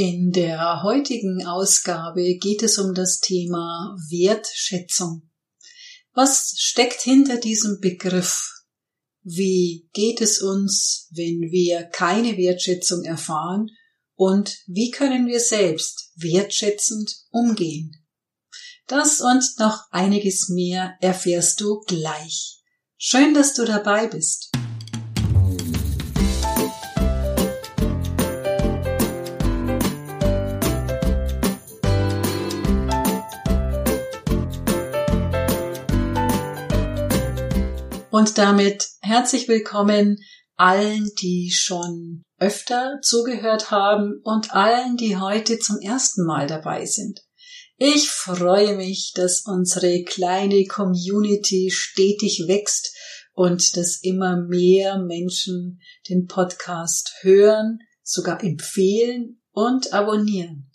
In der heutigen Ausgabe geht es um das Thema Wertschätzung. Was steckt hinter diesem Begriff? Wie geht es uns, wenn wir keine Wertschätzung erfahren? Und wie können wir selbst wertschätzend umgehen? Das und noch einiges mehr erfährst du gleich. Schön, dass du dabei bist. Und damit herzlich willkommen allen, die schon öfter zugehört haben und allen, die heute zum ersten Mal dabei sind. Ich freue mich, dass unsere kleine Community stetig wächst und dass immer mehr Menschen den Podcast hören, sogar empfehlen und abonnieren.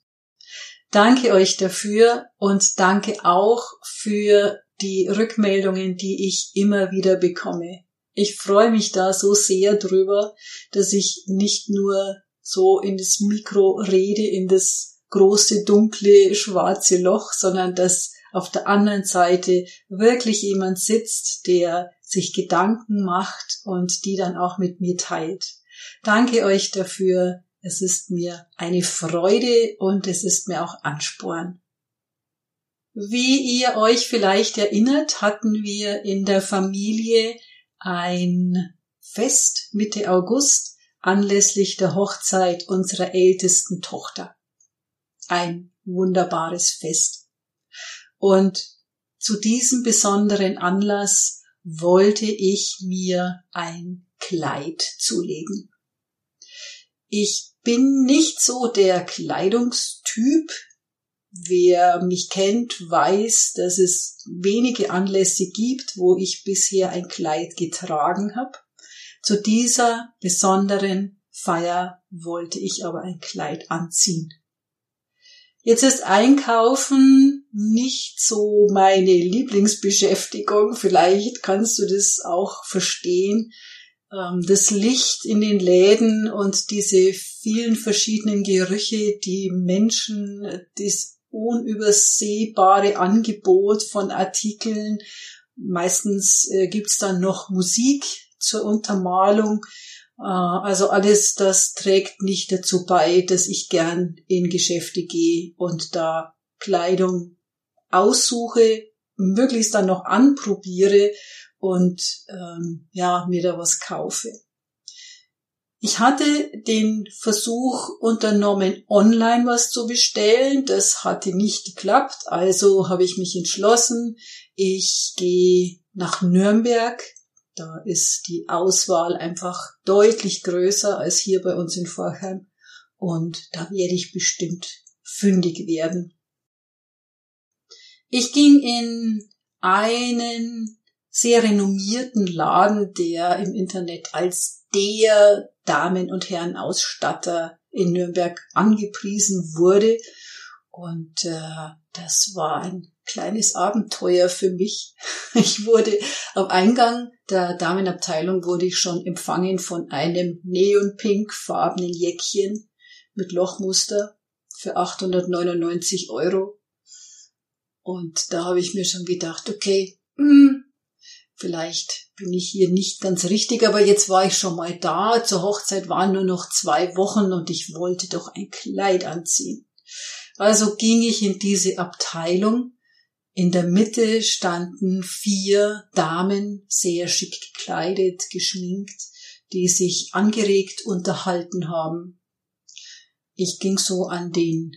Danke euch dafür und danke auch für die Rückmeldungen, die ich immer wieder bekomme. Ich freue mich da so sehr drüber, dass ich nicht nur so in das Mikro rede, in das große, dunkle, schwarze Loch, sondern dass auf der anderen Seite wirklich jemand sitzt, der sich Gedanken macht und die dann auch mit mir teilt. Danke euch dafür. Es ist mir eine Freude und es ist mir auch Ansporn. Wie ihr euch vielleicht erinnert, hatten wir in der Familie ein Fest Mitte August anlässlich der Hochzeit unserer ältesten Tochter. Ein wunderbares Fest. Und zu diesem besonderen Anlass wollte ich mir ein Kleid zulegen. Ich bin nicht so der Kleidungstyp, Wer mich kennt, weiß, dass es wenige Anlässe gibt, wo ich bisher ein Kleid getragen habe. Zu dieser besonderen Feier wollte ich aber ein Kleid anziehen. Jetzt ist Einkaufen nicht so meine Lieblingsbeschäftigung. Vielleicht kannst du das auch verstehen. Ähm, das Licht in den Läden und diese vielen verschiedenen Gerüche, die Menschen, das unübersehbare Angebot von Artikeln. Meistens äh, gibt's dann noch Musik zur Untermalung. Äh, also alles das trägt nicht dazu bei, dass ich gern in Geschäfte gehe und da Kleidung aussuche, möglichst dann noch anprobiere und ähm, ja mir da was kaufe. Ich hatte den Versuch unternommen, online was zu bestellen. Das hatte nicht geklappt. Also habe ich mich entschlossen, ich gehe nach Nürnberg. Da ist die Auswahl einfach deutlich größer als hier bei uns in Vorheim. Und da werde ich bestimmt fündig werden. Ich ging in einen sehr renommierten Laden, der im Internet als der Damen- und Herren Ausstatter in Nürnberg angepriesen wurde. Und äh, das war ein kleines Abenteuer für mich. Ich wurde am Eingang der Damenabteilung wurde ich schon empfangen von einem neonpinkfarbenen Jäckchen mit Lochmuster für 899 Euro. Und da habe ich mir schon gedacht, okay, mh, hm, vielleicht bin ich hier nicht ganz richtig, aber jetzt war ich schon mal da. Zur Hochzeit waren nur noch zwei Wochen und ich wollte doch ein Kleid anziehen. Also ging ich in diese Abteilung. In der Mitte standen vier Damen, sehr schick gekleidet, geschminkt, die sich angeregt unterhalten haben. Ich ging so an den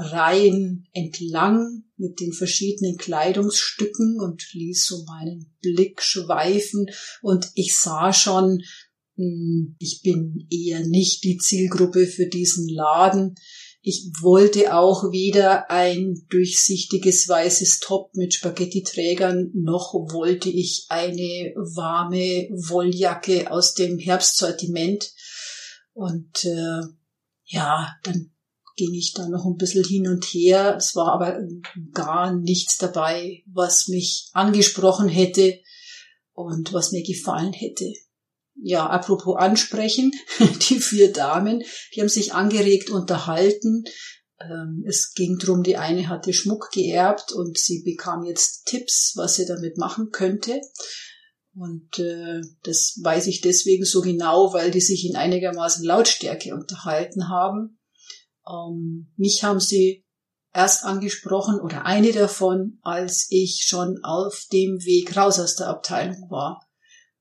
Reihen entlang mit den verschiedenen Kleidungsstücken und ließ so meinen Blick schweifen und ich sah schon, hm, ich bin eher nicht die Zielgruppe für diesen Laden. Ich wollte auch weder ein durchsichtiges weißes Top mit Spaghetti-Trägern, noch wollte ich eine warme Wolljacke aus dem Herbstsortiment. Und äh, ja, dann ging ich da noch ein bisschen hin und her. Es war aber gar nichts dabei, was mich angesprochen hätte und was mir gefallen hätte. ja, apropos ansprechen, die vier Damen, die haben sich angeregt unterhalten. Ähm, es ging drum, die eine hatte Schmuck geerbt und sie bekam jetzt Tipps, was sie damit machen könnte. Und äh, das weiß ich deswegen so genau, weil die sich in einigermaßen Lautstärke unterhalten haben. Ähm, mich haben sie erst angesprochen oder eine davon, als ich schon auf dem Weg raus aus der Abteilung war.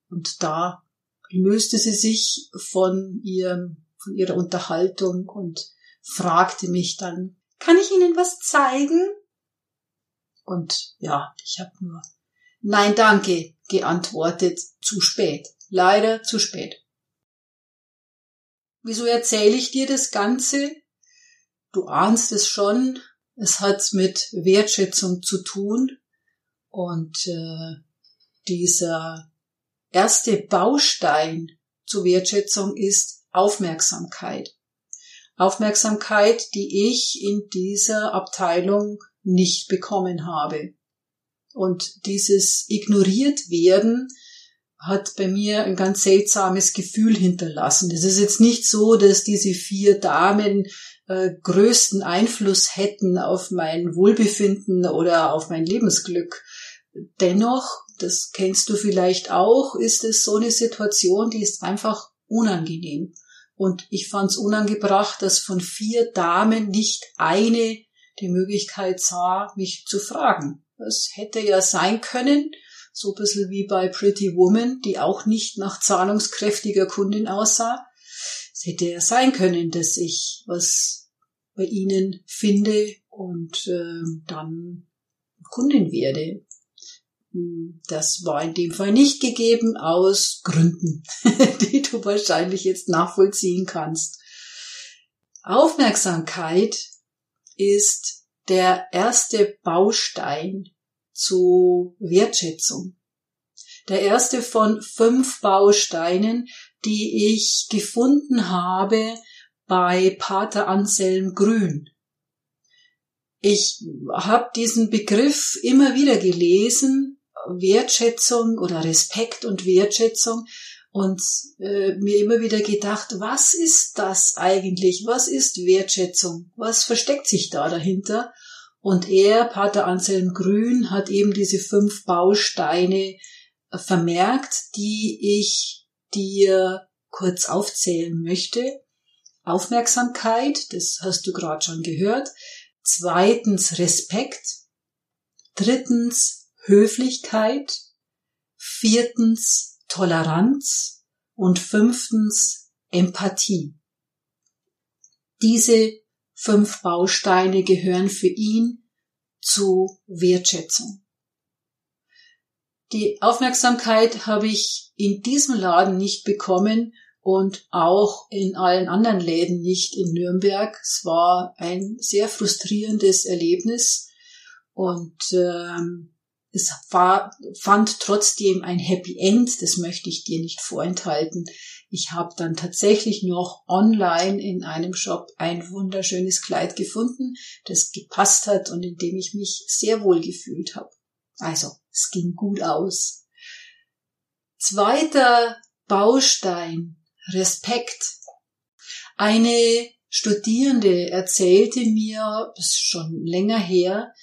Und da löste sie sich von ihrem, von ihrer Unterhaltung und fragte mich dann, kann ich Ihnen was zeigen? Und ja, ich habe nur Nein, danke, geantwortet, zu spät, leider zu spät. Wieso erzähle ich dir das Ganze? Du ahnst es schon, es hat mit Wertschätzung zu tun und äh, dieser erste Baustein zur Wertschätzung ist Aufmerksamkeit. Aufmerksamkeit, die ich in dieser Abteilung nicht bekommen habe. Und dieses ignoriert werden hat bei mir ein ganz seltsames Gefühl hinterlassen. Es ist jetzt nicht so, dass diese vier Damen äh, größten Einfluss hätten auf mein Wohlbefinden oder auf mein Lebensglück. Dennoch, das kennst du vielleicht auch, ist es so eine Situation, die ist einfach unangenehm. Und ich fand es unangebracht, dass von vier Damen nicht eine die Möglichkeit sah, mich zu fragen. Es hätte ja sein können, so ein bisschen wie bei Pretty Woman, die auch nicht nach zahlungskräftiger Kundin aussah. Es hätte ja sein können, dass ich was bei ihnen finde und äh, dann Kundin werde. Hm, das war in dem Fall nicht gegeben aus Gründen, die du wahrscheinlich jetzt nachvollziehen kannst. Aufmerksamkeit ist der erste Baustein zu Wertschätzung. Der erste von fünf Bausteinen, die ich gefunden habe bei Pater Anselm Grün. Ich habe diesen Begriff immer wieder gelesen, Wertschätzung oder Respekt und Wertschätzung, und äh, mir immer wieder gedacht, was ist das eigentlich? Was ist Wertschätzung? Was versteckt sich da dahinter? Und er, Pater Anselm Grün, hat eben diese fünf Bausteine vermerkt, die ich dir kurz aufzählen möchte. Aufmerksamkeit, das hast du gerade schon gehört. Zweitens Respekt. Drittens Höflichkeit. Viertens Toleranz und fünftens Empathie. Diese fünf Bausteine gehören für ihn zu Wertschätzung. Die Aufmerksamkeit habe ich in diesem Laden nicht bekommen und auch in allen anderen Läden nicht in Nürnberg. Es war ein sehr frustrierendes Erlebnis und ähm, es war, fand trotzdem ein Happy End, das möchte ich dir nicht vorenthalten. Ich habe dann tatsächlich noch online in einem Shop ein wunderschönes Kleid gefunden, das gepasst hat und in dem ich mich sehr wohl gefühlt habe. Also, es ging gut aus. Zweiter Baustein, Respekt. Eine Studierende erzählte mir, das ist schon länger her,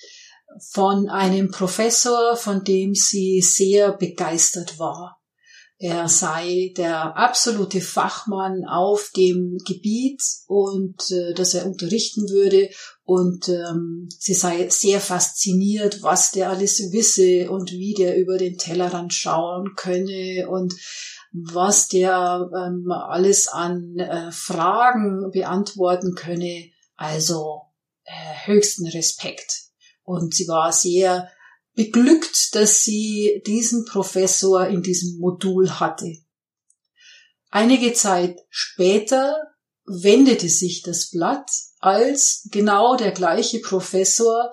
von einem Professor, von dem sie sehr begeistert war. Er sei der absolute Fachmann auf dem Gebiet und äh, dass er unterrichten würde und ähm, sie sei sehr fasziniert, was der alles wisse und wie der über den Tellerrand schauen könne und was der ähm, alles an äh, Fragen beantworten könne. Also äh, höchsten Respekt. Und sie war sehr beglückt, dass sie diesen Professor in diesem Modul hatte. Einige Zeit später wendete sich das Blatt, als genau der gleiche Professor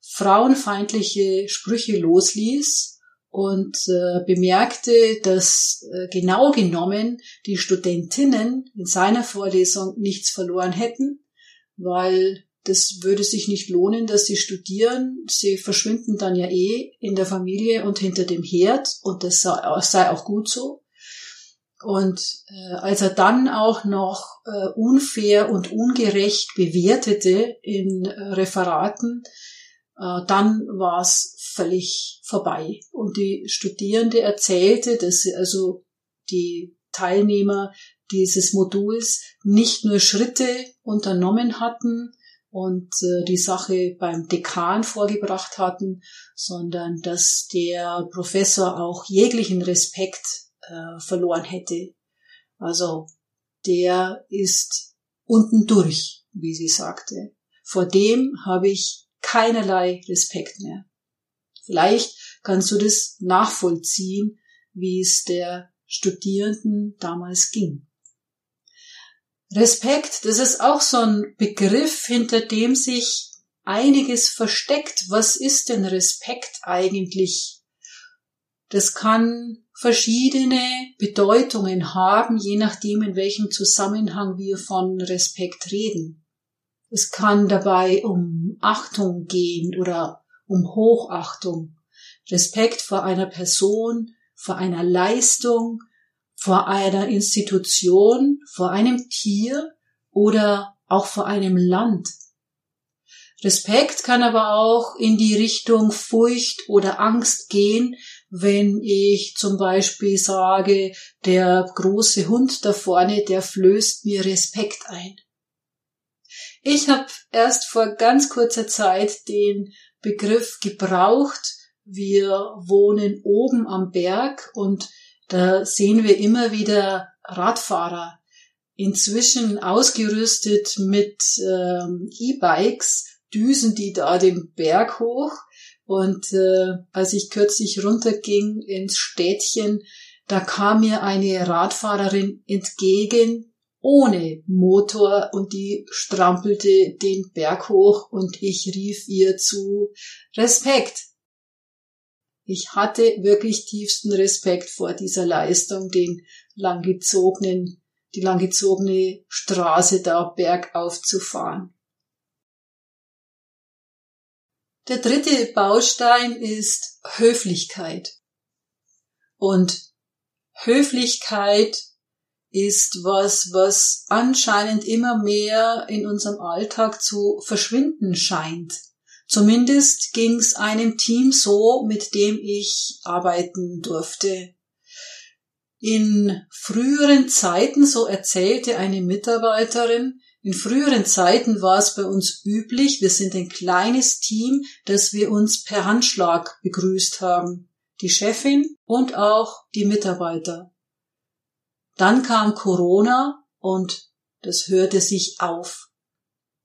frauenfeindliche Sprüche losließ und äh, bemerkte, dass äh, genau genommen die Studentinnen in seiner Vorlesung nichts verloren hätten, weil das würde sich nicht lohnen, dass sie studieren. Sie verschwinden dann ja eh in der Familie und hinter dem Herd und das sei auch gut so. Und äh, als er dann auch noch äh, unfair und ungerecht bewertete in äh, Referaten, dann war es völlig vorbei. Und die Studierende erzählte, dass sie also die Teilnehmer dieses Moduls nicht nur Schritte unternommen hatten und äh, die Sache beim Dekan vorgebracht hatten, sondern dass der Professor auch jeglichen Respekt äh, verloren hätte. Also der ist unten durch, wie sie sagte. Vor dem habe ich keinerlei Respekt mehr. Vielleicht kannst du das nachvollziehen, wie es der Studierenden damals ging. Respekt, das ist auch so ein Begriff, hinter dem sich einiges versteckt. Was ist denn Respekt eigentlich? Das kann verschiedene Bedeutungen haben, je nachdem, in welchem Zusammenhang wir von Respekt reden. Es kann dabei um Achtung gehen oder um Hochachtung, Respekt vor einer Person, vor einer Leistung, vor einer Institution, vor einem Tier oder auch vor einem Land. Respekt kann aber auch in die Richtung Furcht oder Angst gehen, wenn ich zum Beispiel sage, der große Hund da vorne, der flößt mir Respekt ein. Ich habe erst vor ganz kurzer Zeit den Begriff gebraucht. Wir wohnen oben am Berg und da sehen wir immer wieder Radfahrer, inzwischen ausgerüstet mit ähm, E-Bikes, düsen die da den Berg hoch. Und äh, als ich kürzlich runterging ins Städtchen, da kam mir eine Radfahrerin entgegen ohne Motor und die strampelte den Berg hoch und ich rief ihr zu Respekt. Ich hatte wirklich tiefsten Respekt vor dieser Leistung, den langgezogenen, die langgezogene Straße da bergauf zu fahren. Der dritte Baustein ist Höflichkeit. Und Höflichkeit ist was, was anscheinend immer mehr in unserem Alltag zu verschwinden scheint. Zumindest ging es einem Team so, mit dem ich arbeiten durfte. In früheren Zeiten, so erzählte eine Mitarbeiterin, in früheren Zeiten war es bei uns üblich, wir sind ein kleines Team, dass wir uns per Handschlag begrüßt haben. Die Chefin und auch die Mitarbeiter. Dann kam Corona und das hörte sich auf.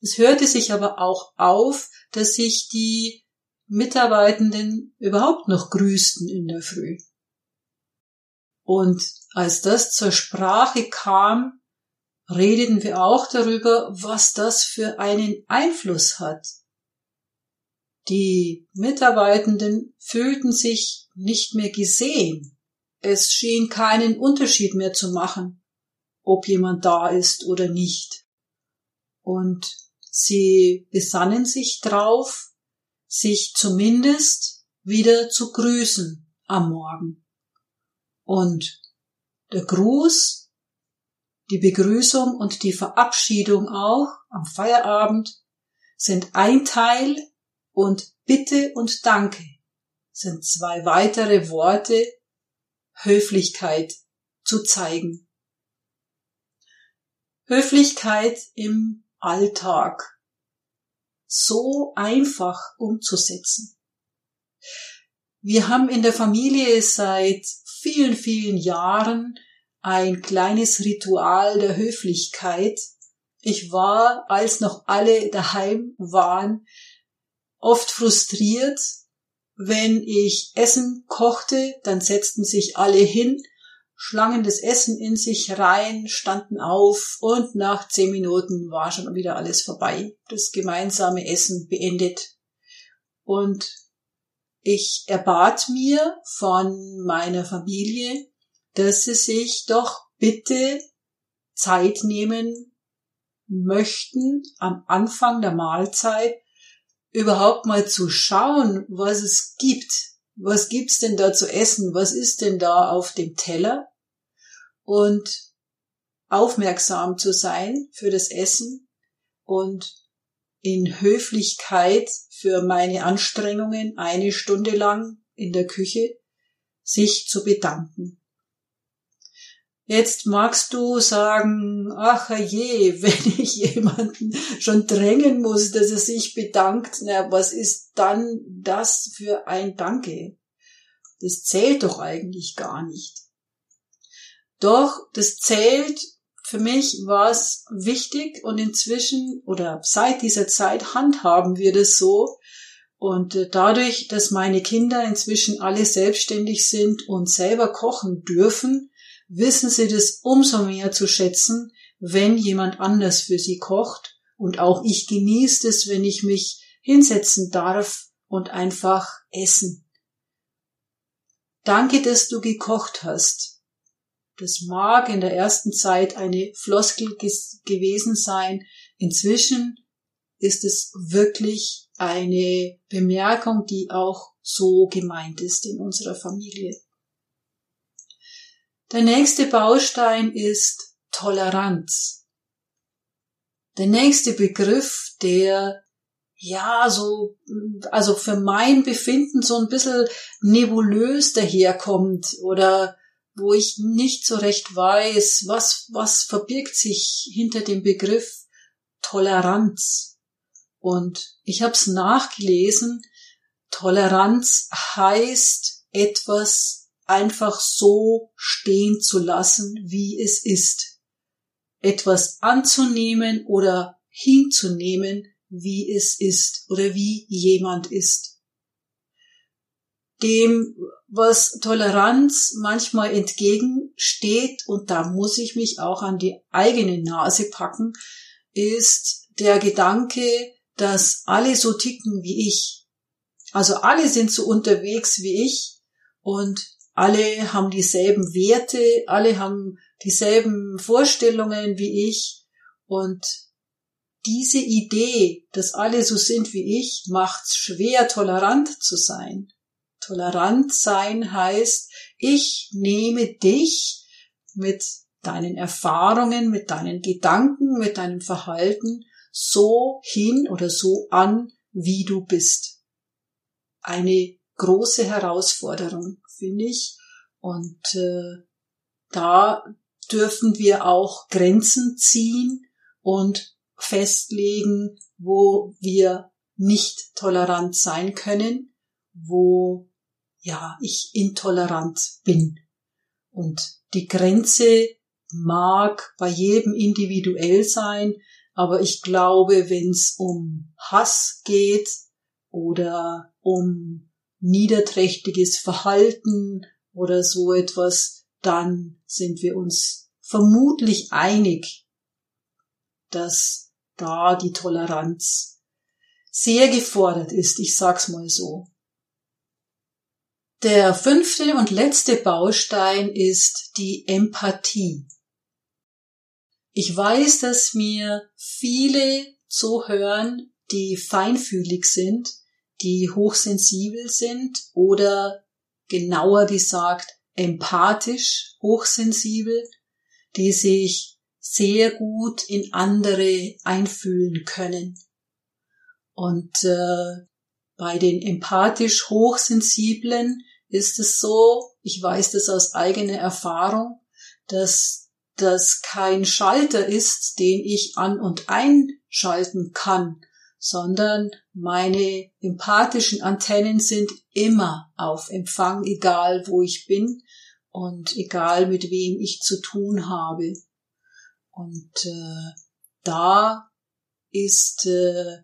Es hörte sich aber auch auf, dass sich die Mitarbeitenden überhaupt noch grüßten in der Früh. Und als das zur Sprache kam, redeten wir auch darüber, was das für einen Einfluss hat. Die Mitarbeitenden fühlten sich nicht mehr gesehen. Es schien keinen Unterschied mehr zu machen, ob jemand da ist oder nicht. Und Sie besannen sich drauf, sich zumindest wieder zu grüßen am Morgen. Und der Gruß, die Begrüßung und die Verabschiedung auch am Feierabend sind ein Teil und Bitte und Danke sind zwei weitere Worte, Höflichkeit zu zeigen. Höflichkeit im Alltag so einfach umzusetzen. Wir haben in der Familie seit vielen, vielen Jahren ein kleines Ritual der Höflichkeit. Ich war, als noch alle daheim waren, oft frustriert, wenn ich Essen kochte, dann setzten sich alle hin schlangen das Essen in sich rein, standen auf und nach zehn Minuten war schon wieder alles vorbei. Das gemeinsame Essen beendet. Und ich erbat mir von meiner Familie, dass sie sich doch bitte Zeit nehmen möchten, am Anfang der Mahlzeit überhaupt mal zu schauen, was es gibt. Was gibt's denn da zu essen? Was ist denn da auf dem Teller? und aufmerksam zu sein für das Essen und in Höflichkeit für meine Anstrengungen eine Stunde lang in der Küche sich zu bedanken. Jetzt magst du sagen, ach je, wenn ich jemanden schon drängen muss, dass er sich bedankt, na, was ist dann das für ein Danke? Das zählt doch eigentlich gar nicht. Doch, das zählt, für mich war es wichtig und inzwischen oder seit dieser Zeit handhaben wir das so. Und äh, dadurch, dass meine Kinder inzwischen alle selbstständig sind und selber kochen dürfen, wissen sie das umso mehr zu schätzen, wenn jemand anders für sie kocht. Und auch ich genieße es, wenn ich mich hinsetzen darf und einfach essen. Danke, dass du gekocht hast. Das mag in der ersten Zeit eine Floskel gewesen sein. Inzwischen ist es wirklich eine Bemerkung, die auch so gemeint ist in unserer Familie. Der nächste Baustein ist Toleranz. Der nächste Begriff, der ja so, also für mein Befinden so ein bisschen nebulös daherkommt oder wo ich nicht so recht weiß, was, was verbirgt sich hinter dem Begriff Toleranz. Und ich habe es nachgelesen, Toleranz heißt etwas einfach so stehen zu lassen, wie es ist. Etwas anzunehmen oder hinzunehmen, wie es ist oder wie jemand ist. Dem, was Toleranz manchmal entgegensteht, und da muss ich mich auch an die eigene Nase packen, ist der Gedanke, dass alle so ticken wie ich. Also alle sind so unterwegs wie ich und alle haben dieselben Werte, alle haben dieselben Vorstellungen wie ich und diese Idee, dass alle so sind wie ich, macht's schwer, tolerant zu sein. Tolerant sein heißt, ich nehme dich mit deinen Erfahrungen, mit deinen Gedanken, mit deinem Verhalten so hin oder so an, wie du bist. Eine große Herausforderung finde ich. Und äh, da dürfen wir auch Grenzen ziehen und festlegen, wo wir nicht tolerant sein können, wo ja ich intolerant bin. Und die Grenze mag bei jedem individuell sein, aber ich glaube, wenn es um Hass geht oder um niederträchtiges Verhalten oder so etwas, dann sind wir uns vermutlich einig, dass da die Toleranz sehr gefordert ist, ich sag's mal so. Der fünfte und letzte Baustein ist die Empathie. Ich weiß, dass mir viele zuhören, die feinfühlig sind die hochsensibel sind oder genauer gesagt empathisch hochsensibel, die sich sehr gut in andere einfühlen können. Und äh, bei den empathisch hochsensiblen ist es so, ich weiß das aus eigener Erfahrung, dass das kein Schalter ist, den ich an und einschalten kann, sondern meine empathischen Antennen sind immer auf Empfang, egal wo ich bin und egal mit wem ich zu tun habe. Und äh, da ist äh,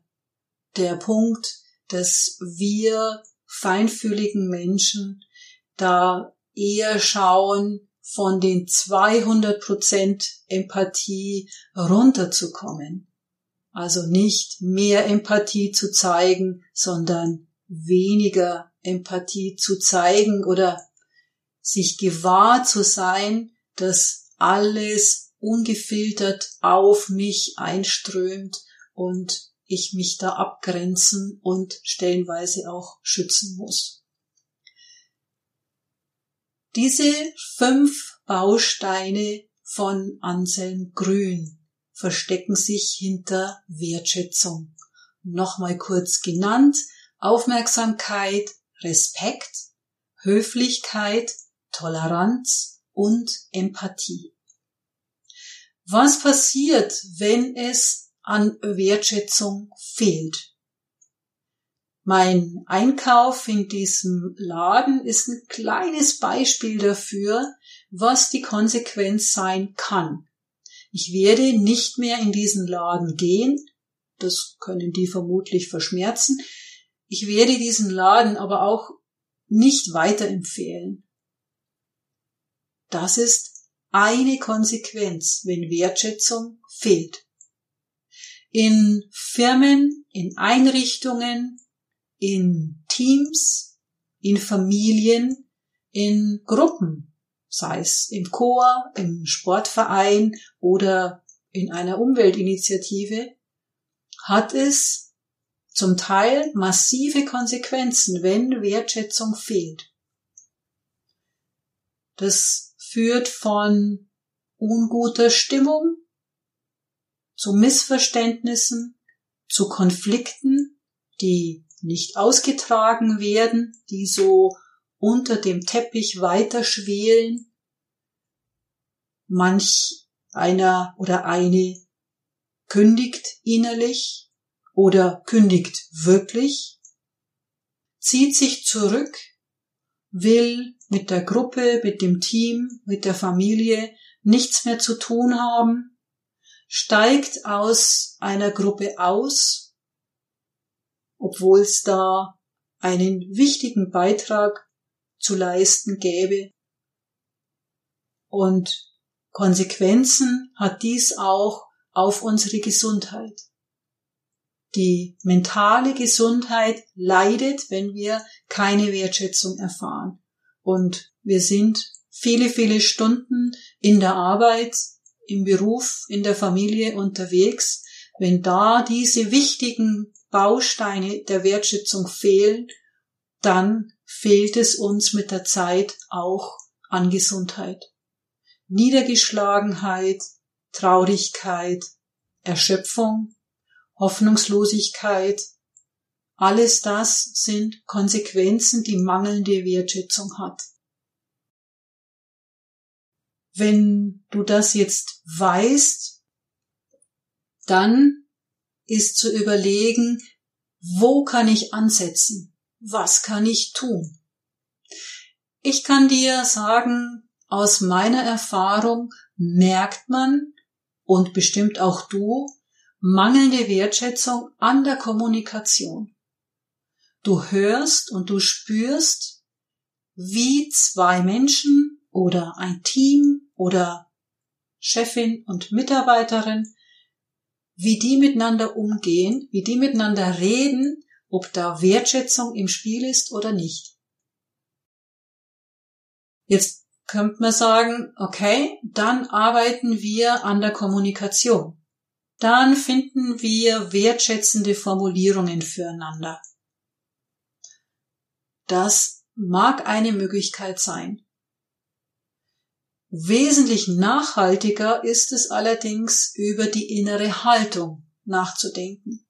der Punkt, dass wir feinfühligen Menschen da eher schauen, von den 200 Prozent Empathie runterzukommen. Also nicht mehr Empathie zu zeigen, sondern weniger Empathie zu zeigen oder sich gewahr zu sein, dass alles ungefiltert auf mich einströmt und ich mich da abgrenzen und stellenweise auch schützen muss. Diese fünf Bausteine von Anselm Grün verstecken sich hinter Wertschätzung. Nochmal kurz genannt, Aufmerksamkeit, Respekt, Höflichkeit, Toleranz und Empathie. Was passiert, wenn es an Wertschätzung fehlt? Mein Einkauf in diesem Laden ist ein kleines Beispiel dafür, was die Konsequenz sein kann. Ich werde nicht mehr in diesen Laden gehen, das können die vermutlich verschmerzen. Ich werde diesen Laden aber auch nicht weiterempfehlen. Das ist eine Konsequenz, wenn Wertschätzung fehlt. In Firmen, in Einrichtungen, in Teams, in Familien, in Gruppen, sei es im Chor, im Sportverein oder in einer Umweltinitiative, hat es zum Teil massive Konsequenzen, wenn Wertschätzung fehlt. Das führt von unguter Stimmung zu Missverständnissen, zu Konflikten, die nicht ausgetragen werden, die so unter dem Teppich weiter schwelen. Manch einer oder eine kündigt innerlich oder kündigt wirklich, zieht sich zurück, will mit der Gruppe, mit dem Team, mit der Familie nichts mehr zu tun haben, steigt aus einer Gruppe aus, obwohl es da einen wichtigen Beitrag zu leisten gäbe. Und Konsequenzen hat dies auch auf unsere Gesundheit. Die mentale Gesundheit leidet, wenn wir keine Wertschätzung erfahren. Und wir sind viele, viele Stunden in der Arbeit, im Beruf, in der Familie unterwegs. Wenn da diese wichtigen Bausteine der Wertschätzung fehlen, dann fehlt es uns mit der Zeit auch an Gesundheit. Niedergeschlagenheit, Traurigkeit, Erschöpfung, Hoffnungslosigkeit, alles das sind Konsequenzen, die mangelnde Wertschätzung hat. Wenn du das jetzt weißt, dann ist zu überlegen, wo kann ich ansetzen? Was kann ich tun? Ich kann dir sagen, aus meiner Erfahrung merkt man und bestimmt auch du mangelnde Wertschätzung an der Kommunikation. Du hörst und du spürst, wie zwei Menschen oder ein Team oder Chefin und Mitarbeiterin, wie die miteinander umgehen, wie die miteinander reden, ob da Wertschätzung im Spiel ist oder nicht. Jetzt könnte man sagen, okay, dann arbeiten wir an der Kommunikation. Dann finden wir wertschätzende Formulierungen füreinander. Das mag eine Möglichkeit sein. Wesentlich nachhaltiger ist es allerdings, über die innere Haltung nachzudenken.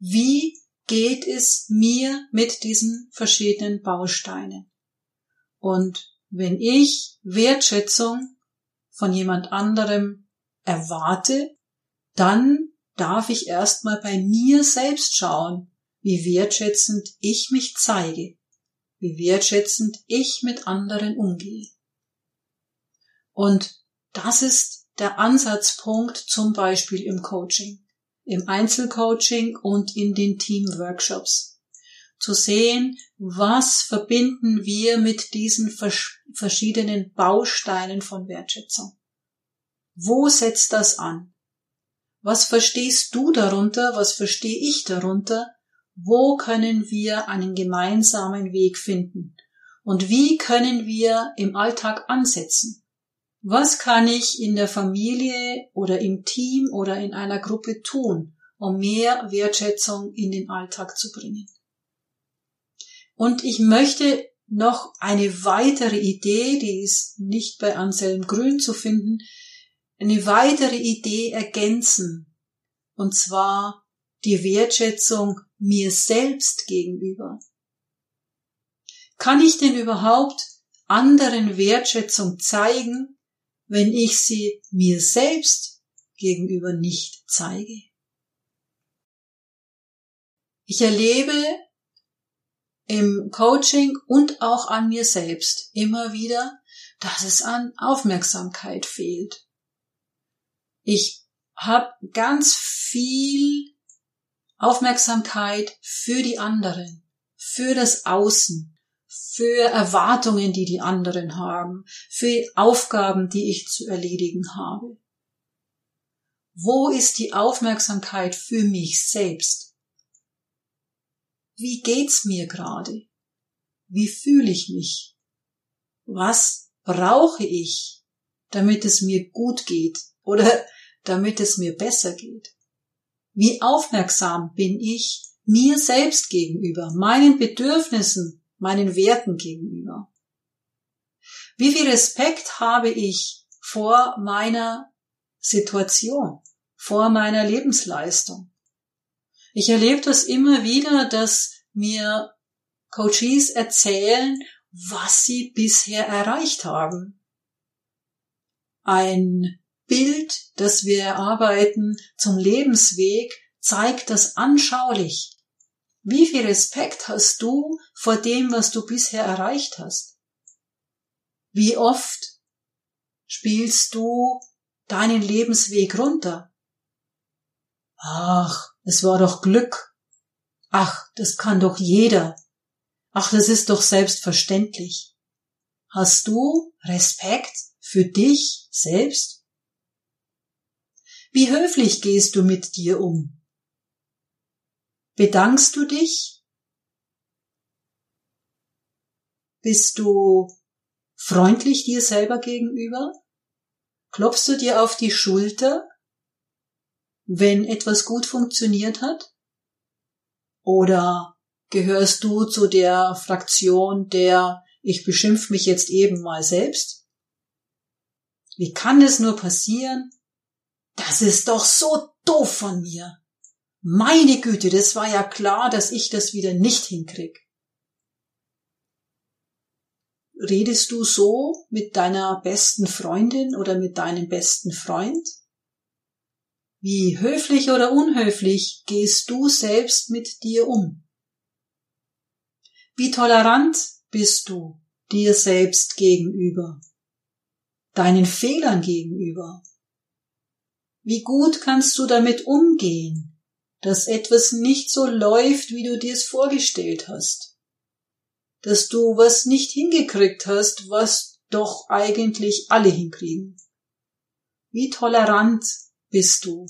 Wie geht es mir mit diesen verschiedenen Bausteinen? Und wenn ich Wertschätzung von jemand anderem erwarte, dann darf ich erstmal bei mir selbst schauen, wie wertschätzend ich mich zeige, wie wertschätzend ich mit anderen umgehe. Und das ist der Ansatzpunkt zum Beispiel im Coaching, im Einzelcoaching und in den Teamworkshops. Zu sehen, was verbinden wir mit diesen verschiedenen Bausteinen von Wertschätzung. Wo setzt das an? Was verstehst du darunter? Was verstehe ich darunter? Wo können wir einen gemeinsamen Weg finden? Und wie können wir im Alltag ansetzen? Was kann ich in der Familie oder im Team oder in einer Gruppe tun, um mehr Wertschätzung in den Alltag zu bringen? Und ich möchte noch eine weitere Idee, die ist nicht bei Anselm Grün zu finden, eine weitere Idee ergänzen. Und zwar die Wertschätzung mir selbst gegenüber. Kann ich denn überhaupt anderen Wertschätzung zeigen, wenn ich sie mir selbst gegenüber nicht zeige? Ich erlebe im Coaching und auch an mir selbst immer wieder, dass es an Aufmerksamkeit fehlt. Ich habe ganz viel Aufmerksamkeit für die anderen, für das Außen, für Erwartungen, die die anderen haben, für Aufgaben, die ich zu erledigen habe. Wo ist die Aufmerksamkeit für mich selbst? Wie geht's mir gerade? Wie fühle ich mich? Was brauche ich, damit es mir gut geht oder damit es mir besser geht? Wie aufmerksam bin ich mir selbst gegenüber, meinen Bedürfnissen, meinen Werten gegenüber? Wie viel Respekt habe ich vor meiner Situation, vor meiner Lebensleistung? Ich erlebe das immer wieder, dass mir Coaches erzählen, was sie bisher erreicht haben. Ein Bild, das wir erarbeiten zum Lebensweg, zeigt das anschaulich. Wie viel Respekt hast du vor dem, was du bisher erreicht hast? Wie oft spielst du deinen Lebensweg runter? Ach, es war doch Glück. Ach, das kann doch jeder. Ach, das ist doch selbstverständlich. Hast du Respekt für dich selbst? Wie höflich gehst du mit dir um? Bedankst du dich? Bist du freundlich dir selber gegenüber? Klopfst du dir auf die Schulter, wenn etwas gut funktioniert hat? Oder gehörst du zu der Fraktion der ich beschimpf mich jetzt eben mal selbst? Wie kann es nur passieren, das ist doch so doof von mir. Meine Güte, das war ja klar, dass ich das wieder nicht hinkrieg. Redest du so mit deiner besten Freundin oder mit deinem besten Freund? Wie höflich oder unhöflich gehst du selbst mit dir um? Wie tolerant bist du dir selbst gegenüber, deinen Fehlern gegenüber? Wie gut kannst du damit umgehen, dass etwas nicht so läuft, wie du dir es vorgestellt hast? Dass du was nicht hingekriegt hast, was doch eigentlich alle hinkriegen? Wie tolerant bist du?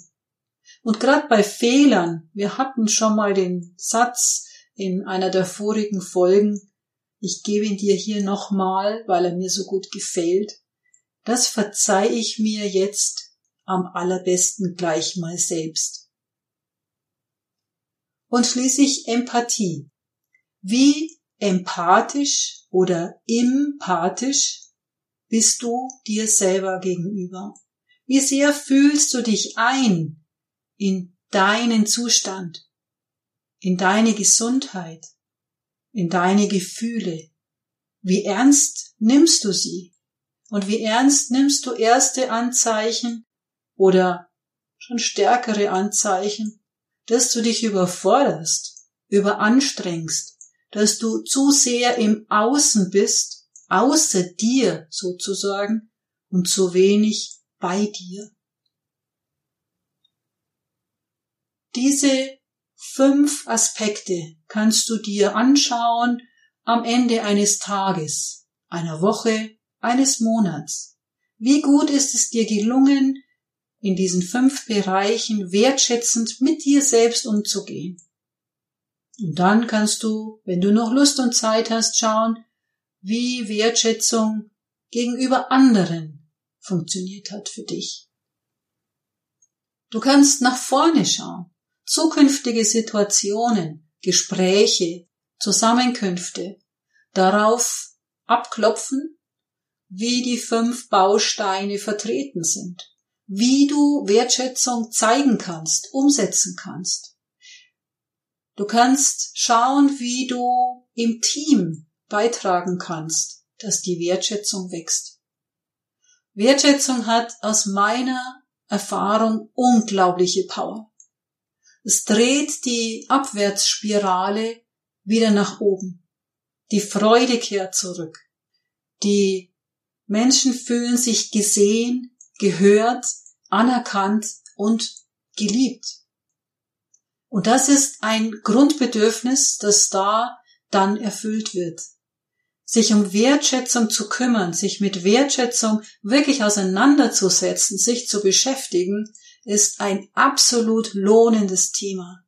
Und gerade bei Fehlern, wir hatten schon mal den Satz in einer der vorigen Folgen, ich gebe ihn dir hier nochmal, weil er mir so gut gefällt, das verzeih ich mir jetzt am allerbesten gleich mal selbst. Und schließlich Empathie. Wie empathisch oder empathisch bist du dir selber gegenüber? Wie sehr fühlst du dich ein in deinen Zustand, in deine Gesundheit, in deine Gefühle? Wie ernst nimmst du sie? Und wie ernst nimmst du erste Anzeichen oder schon stärkere Anzeichen, dass du dich überforderst, überanstrengst, dass du zu sehr im Außen bist, außer dir sozusagen, und zu wenig bei dir. Diese fünf Aspekte kannst du dir anschauen am Ende eines Tages, einer Woche, eines Monats. Wie gut ist es dir gelungen, in diesen fünf Bereichen wertschätzend mit dir selbst umzugehen. Und dann kannst du, wenn du noch Lust und Zeit hast, schauen, wie Wertschätzung gegenüber anderen funktioniert hat für dich. Du kannst nach vorne schauen, zukünftige Situationen, Gespräche, Zusammenkünfte. darauf abklopfen, wie die fünf Bausteine vertreten sind, wie du Wertschätzung zeigen kannst, umsetzen kannst. Du kannst schauen, wie du im Team beitragen kannst, dass die Wertschätzung wächst. Wertschätzung hat aus meiner Erfahrung unglaubliche Power. Es dreht die Abwärtsspirale wieder nach oben. Die Freude kehrt zurück. Die Menschen fühlen sich gesehen, gehört, anerkannt und geliebt. Und das ist ein Grundbedürfnis, das da dann erfüllt wird. Sich um Wertschätzung zu kümmern, sich mit Wertschätzung wirklich auseinanderzusetzen, sich zu beschäftigen, ist ein absolut lohnendes Thema.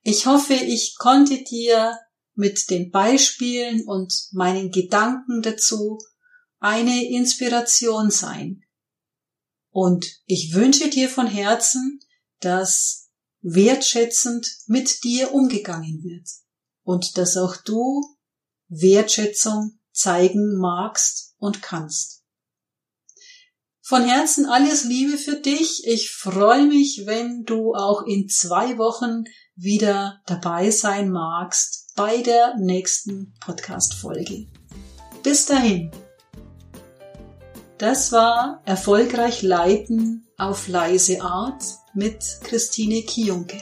Ich hoffe, ich konnte dir mit den Beispielen und meinen Gedanken dazu eine Inspiration sein. Und ich wünsche dir von Herzen, dass wertschätzend mit dir umgegangen wird und dass auch du Wertschätzung zeigen magst und kannst. Von Herzen alles Liebe für dich. Ich freue mich, wenn du auch in zwei Wochen wieder dabei sein magst bei der nächsten Podcast-Folge. Bis dahin. Das war Erfolgreich Leiten auf leise Art mit Christine Kionke.